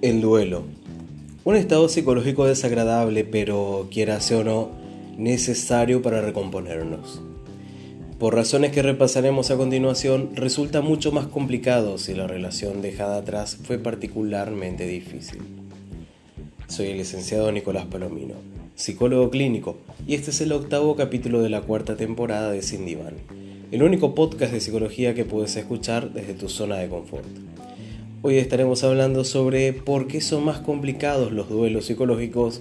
El duelo. Un estado psicológico desagradable, pero quiera sea o no, necesario para recomponernos. Por razones que repasaremos a continuación, resulta mucho más complicado si la relación dejada atrás fue particularmente difícil. Soy el licenciado Nicolás Palomino, psicólogo clínico, y este es el octavo capítulo de la cuarta temporada de Sin Diván, el único podcast de psicología que puedes escuchar desde tu zona de confort. Hoy estaremos hablando sobre por qué son más complicados los duelos psicológicos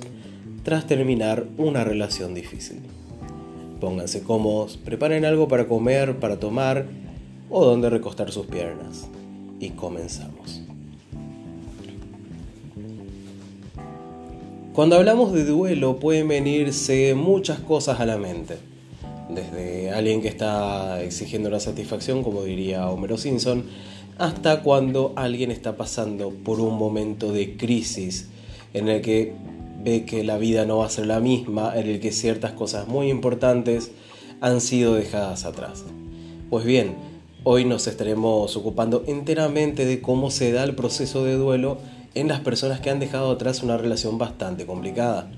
tras terminar una relación difícil. Pónganse cómodos, preparen algo para comer, para tomar o donde recostar sus piernas. Y comenzamos. Cuando hablamos de duelo pueden venirse muchas cosas a la mente. Desde alguien que está exigiendo una satisfacción, como diría Homero Simpson, hasta cuando alguien está pasando por un momento de crisis en el que ve que la vida no va a ser la misma, en el que ciertas cosas muy importantes han sido dejadas atrás. Pues bien, hoy nos estaremos ocupando enteramente de cómo se da el proceso de duelo en las personas que han dejado atrás una relación bastante complicada.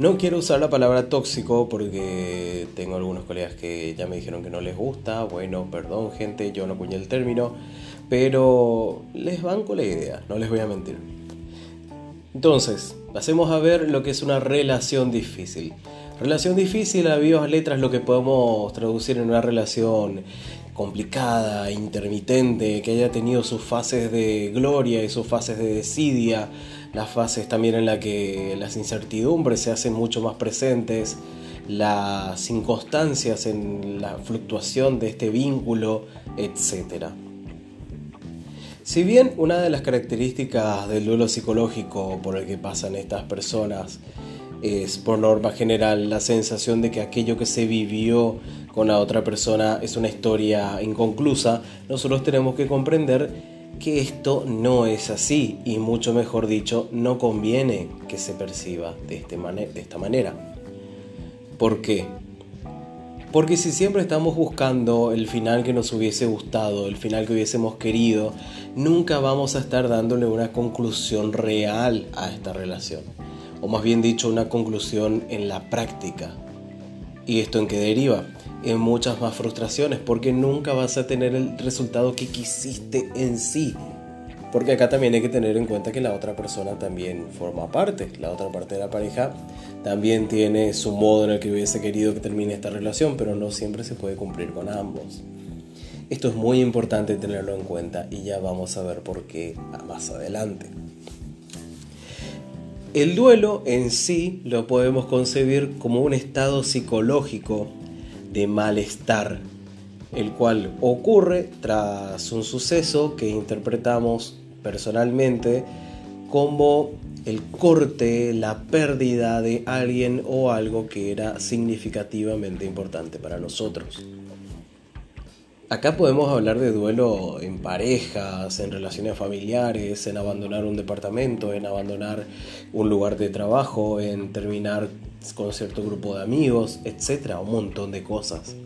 No quiero usar la palabra tóxico porque tengo algunos colegas que ya me dijeron que no les gusta. Bueno, perdón gente, yo no acuñé el término. Pero les banco la idea, no les voy a mentir. Entonces, pasemos a ver lo que es una relación difícil. Relación difícil a vivas letras lo que podemos traducir en una relación complicada, intermitente, que haya tenido sus fases de gloria y sus fases de desidia, las fases también en las que las incertidumbres se hacen mucho más presentes, las inconstancias en la fluctuación de este vínculo, etcétera. Si bien una de las características del duelo psicológico por el que pasan estas personas es por norma general la sensación de que aquello que se vivió con la otra persona es una historia inconclusa, nosotros tenemos que comprender que esto no es así y mucho mejor dicho, no conviene que se perciba de, este de esta manera. ¿Por qué? Porque si siempre estamos buscando el final que nos hubiese gustado, el final que hubiésemos querido, nunca vamos a estar dándole una conclusión real a esta relación. O más bien dicho, una conclusión en la práctica. ¿Y esto en qué deriva? En muchas más frustraciones, porque nunca vas a tener el resultado que quisiste en sí. Porque acá también hay que tener en cuenta que la otra persona también forma parte, la otra parte de la pareja también tiene su modo en el que hubiese querido que termine esta relación, pero no siempre se puede cumplir con ambos. Esto es muy importante tenerlo en cuenta y ya vamos a ver por qué más adelante. El duelo en sí lo podemos concebir como un estado psicológico de malestar, el cual ocurre tras un suceso que interpretamos personalmente como el corte, la pérdida de alguien o algo que era significativamente importante para nosotros. Acá podemos hablar de duelo en parejas, en relaciones familiares, en abandonar un departamento, en abandonar un lugar de trabajo, en terminar con cierto grupo de amigos, etc. Un montón de cosas.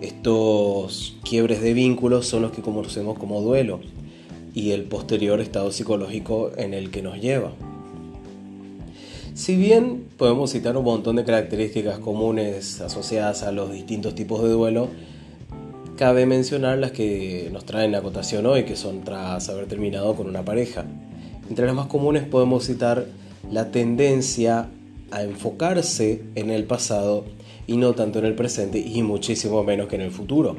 Estos quiebres de vínculos son los que conocemos como duelo y el posterior estado psicológico en el que nos lleva. Si bien podemos citar un montón de características comunes asociadas a los distintos tipos de duelo, cabe mencionar las que nos traen a cotación hoy, que son tras haber terminado con una pareja. Entre las más comunes podemos citar la tendencia a enfocarse en el pasado y no tanto en el presente y muchísimo menos que en el futuro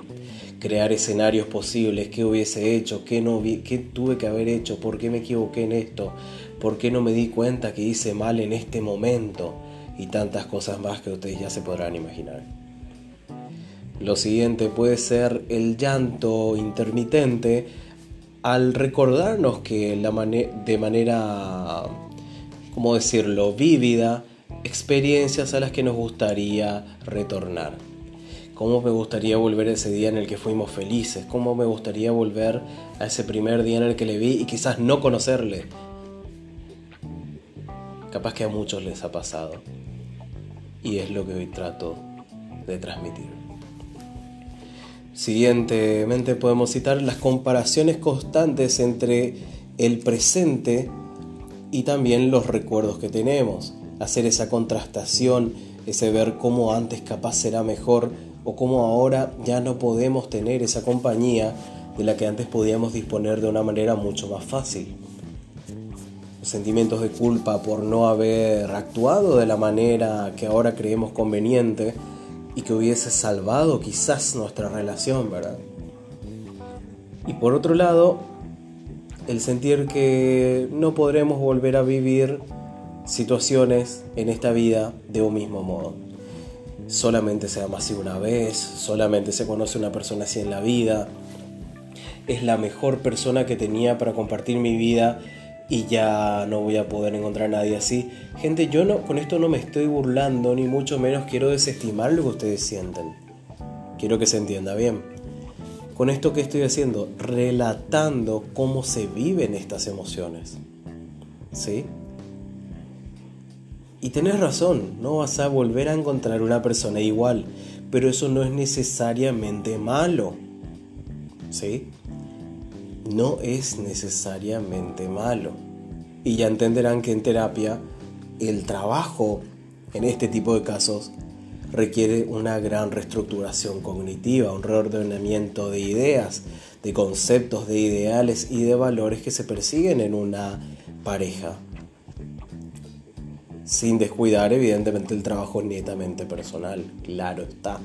crear escenarios posibles, qué hubiese hecho, qué, no qué tuve que haber hecho, por qué me equivoqué en esto, por qué no me di cuenta que hice mal en este momento y tantas cosas más que ustedes ya se podrán imaginar. Lo siguiente puede ser el llanto intermitente al recordarnos que la de manera, ¿cómo decirlo?, vívida, experiencias a las que nos gustaría retornar cómo me gustaría volver a ese día en el que fuimos felices, cómo me gustaría volver a ese primer día en el que le vi y quizás no conocerle. Capaz que a muchos les ha pasado. Y es lo que hoy trato de transmitir. Siguientemente podemos citar las comparaciones constantes entre el presente y también los recuerdos que tenemos, hacer esa contrastación, ese ver cómo antes capaz era mejor o cómo ahora ya no podemos tener esa compañía de la que antes podíamos disponer de una manera mucho más fácil. Sentimientos de culpa por no haber actuado de la manera que ahora creemos conveniente y que hubiese salvado quizás nuestra relación, ¿verdad? Y por otro lado, el sentir que no podremos volver a vivir situaciones en esta vida de un mismo modo. Solamente se ama así una vez, solamente se conoce una persona así en la vida. Es la mejor persona que tenía para compartir mi vida y ya no voy a poder encontrar a nadie así. Gente, yo no con esto no me estoy burlando ni mucho menos quiero desestimar lo que ustedes sienten. Quiero que se entienda bien. Con esto que estoy haciendo, relatando cómo se viven estas emociones. ¿Sí? Y tenés razón, no vas a volver a encontrar una persona igual, pero eso no es necesariamente malo. ¿Sí? No es necesariamente malo. Y ya entenderán que en terapia el trabajo en este tipo de casos requiere una gran reestructuración cognitiva, un reordenamiento de ideas, de conceptos, de ideales y de valores que se persiguen en una pareja sin descuidar evidentemente el trabajo netamente personal, claro está,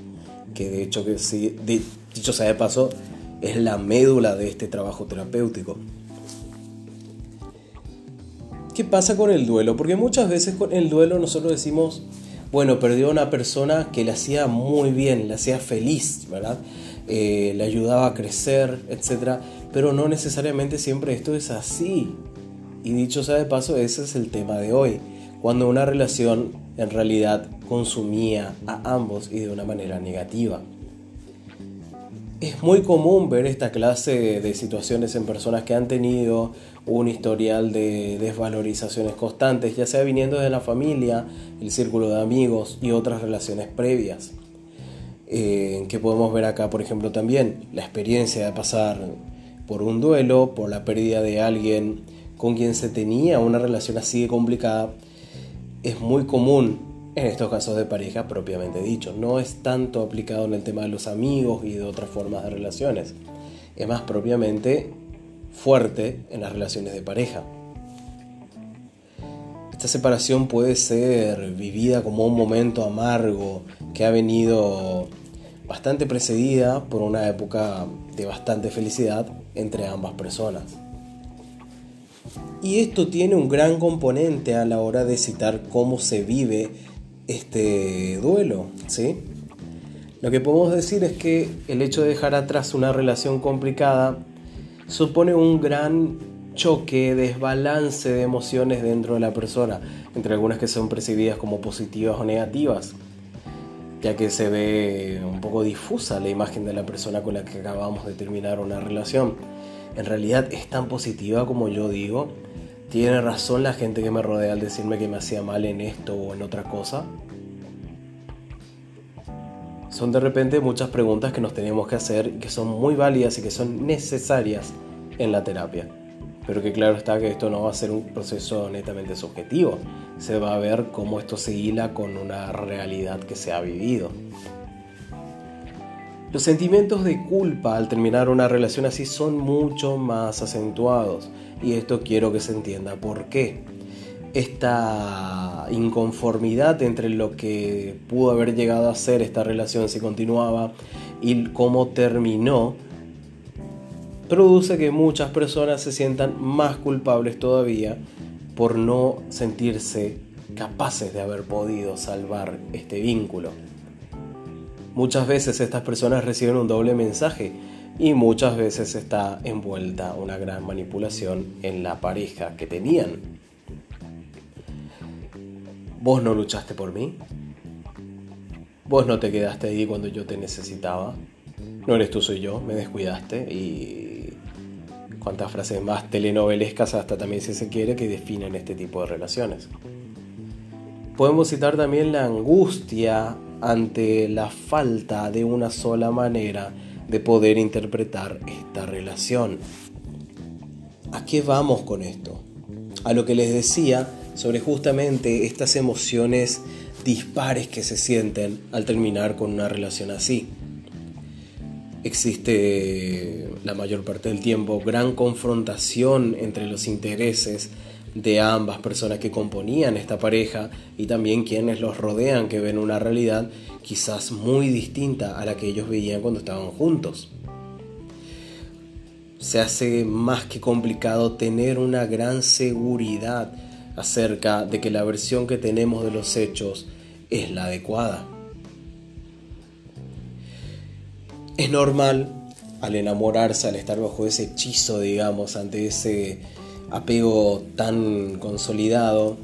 que de hecho que sí, dicho sea de paso, es la médula de este trabajo terapéutico. ¿Qué pasa con el duelo? Porque muchas veces con el duelo nosotros decimos, bueno, perdió a una persona que le hacía muy bien, le hacía feliz, ¿verdad? Eh, le ayudaba a crecer, etc. Pero no necesariamente siempre esto es así. Y dicho sea de paso, ese es el tema de hoy cuando una relación en realidad consumía a ambos y de una manera negativa. Es muy común ver esta clase de situaciones en personas que han tenido un historial de desvalorizaciones constantes, ya sea viniendo de la familia, el círculo de amigos y otras relaciones previas. Eh, que podemos ver acá, por ejemplo, también la experiencia de pasar por un duelo, por la pérdida de alguien con quien se tenía una relación así de complicada es muy común en estos casos de pareja propiamente dicho. No es tanto aplicado en el tema de los amigos y de otras formas de relaciones. Es más propiamente fuerte en las relaciones de pareja. Esta separación puede ser vivida como un momento amargo que ha venido bastante precedida por una época de bastante felicidad entre ambas personas. Y esto tiene un gran componente a la hora de citar cómo se vive este duelo, ¿sí? Lo que podemos decir es que el hecho de dejar atrás una relación complicada supone un gran choque, desbalance de emociones dentro de la persona, entre algunas que son percibidas como positivas o negativas, ya que se ve un poco difusa la imagen de la persona con la que acabamos de terminar una relación. En realidad es tan positiva como yo digo, ¿Tiene razón la gente que me rodea al decirme que me hacía mal en esto o en otra cosa? Son de repente muchas preguntas que nos tenemos que hacer y que son muy válidas y que son necesarias en la terapia. Pero que claro está que esto no va a ser un proceso netamente subjetivo. Se va a ver cómo esto se hila con una realidad que se ha vivido. Los sentimientos de culpa al terminar una relación así son mucho más acentuados y esto quiero que se entienda por qué. Esta inconformidad entre lo que pudo haber llegado a ser esta relación si continuaba y cómo terminó produce que muchas personas se sientan más culpables todavía por no sentirse capaces de haber podido salvar este vínculo. Muchas veces estas personas reciben un doble mensaje y muchas veces está envuelta una gran manipulación en la pareja que tenían. Vos no luchaste por mí. Vos no te quedaste ahí cuando yo te necesitaba. No eres tú, soy yo. Me descuidaste y cuántas frases más telenovelescas hasta también si se quiere que definen este tipo de relaciones. Podemos citar también la angustia ante la falta de una sola manera de poder interpretar esta relación. ¿A qué vamos con esto? a lo que les decía sobre justamente estas emociones dispares que se sienten al terminar con una relación así. Existe la mayor parte del tiempo gran confrontación entre los intereses de ambas personas que componían esta pareja y también quienes los rodean que ven una realidad quizás muy distinta a la que ellos veían cuando estaban juntos. Se hace más que complicado tener una gran seguridad acerca de que la versión que tenemos de los hechos es la adecuada. Es normal al enamorarse, al estar bajo ese hechizo, digamos, ante ese apego tan consolidado,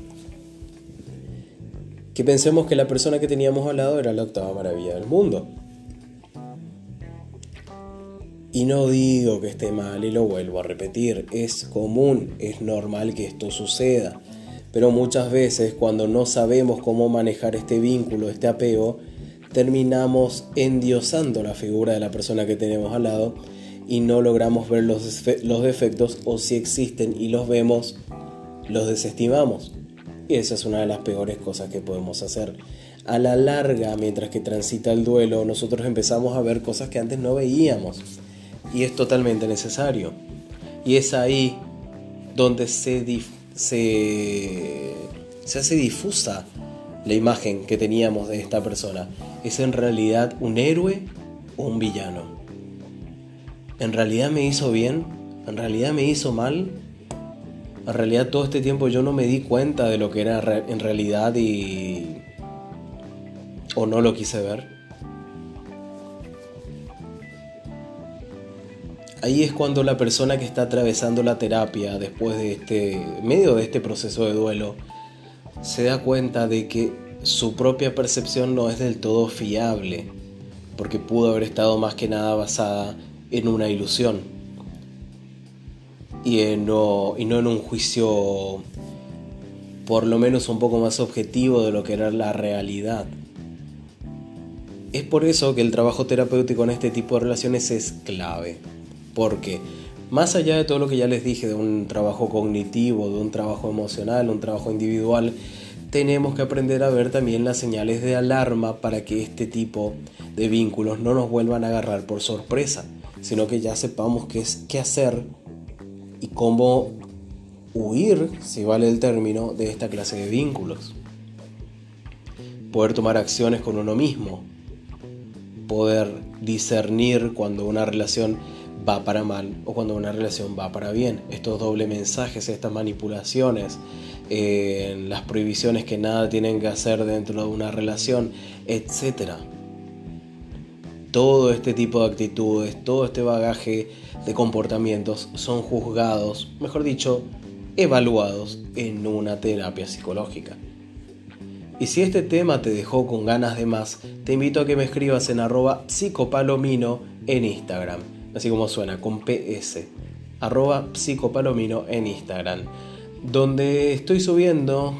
que pensemos que la persona que teníamos al lado era la octava maravilla del mundo. Y no digo que esté mal y lo vuelvo a repetir, es común, es normal que esto suceda, pero muchas veces cuando no sabemos cómo manejar este vínculo, este apego, terminamos endiosando la figura de la persona que tenemos al lado y no logramos ver los, los defectos o si existen y los vemos, los desestimamos. Y esa es una de las peores cosas que podemos hacer. A la larga, mientras que transita el duelo, nosotros empezamos a ver cosas que antes no veíamos. Y es totalmente necesario. Y es ahí donde se, se, se hace difusa la imagen que teníamos de esta persona. ¿Es en realidad un héroe o un villano? ¿En realidad me hizo bien? ¿En realidad me hizo mal? En realidad todo este tiempo yo no me di cuenta de lo que era en realidad y... o no lo quise ver. Ahí es cuando la persona que está atravesando la terapia después de este medio de este proceso de duelo se da cuenta de que su propia percepción no es del todo fiable, porque pudo haber estado más que nada basada en una ilusión y, no, y no en un juicio por lo menos un poco más objetivo de lo que era la realidad. Es por eso que el trabajo terapéutico en este tipo de relaciones es clave, porque más allá de todo lo que ya les dije, de un trabajo cognitivo, de un trabajo emocional, un trabajo individual, tenemos que aprender a ver también las señales de alarma para que este tipo de vínculos no nos vuelvan a agarrar por sorpresa sino que ya sepamos qué, es, qué hacer y cómo huir, si vale el término, de esta clase de vínculos. Poder tomar acciones con uno mismo, poder discernir cuando una relación va para mal o cuando una relación va para bien. Estos doble mensajes, estas manipulaciones, eh, las prohibiciones que nada tienen que hacer dentro de una relación, etcétera todo este tipo de actitudes, todo este bagaje de comportamientos son juzgados, mejor dicho, evaluados en una terapia psicológica. Y si este tema te dejó con ganas de más, te invito a que me escribas en arroba psicopalomino en Instagram, así como suena, con PS, arroba psicopalomino en Instagram, donde estoy subiendo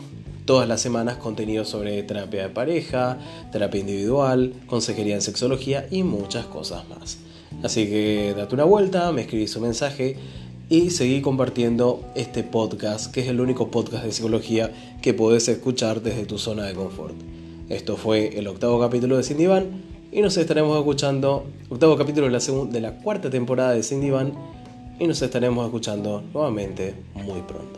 todas las semanas contenido sobre terapia de pareja, terapia individual, consejería en sexología y muchas cosas más. Así que date una vuelta, me escribís un mensaje y seguí compartiendo este podcast, que es el único podcast de psicología que puedes escuchar desde tu zona de confort. Esto fue el octavo capítulo de Cindy Van y nos estaremos escuchando, octavo capítulo de la, cuarta temporada de Cindy Van y nos estaremos escuchando nuevamente muy pronto.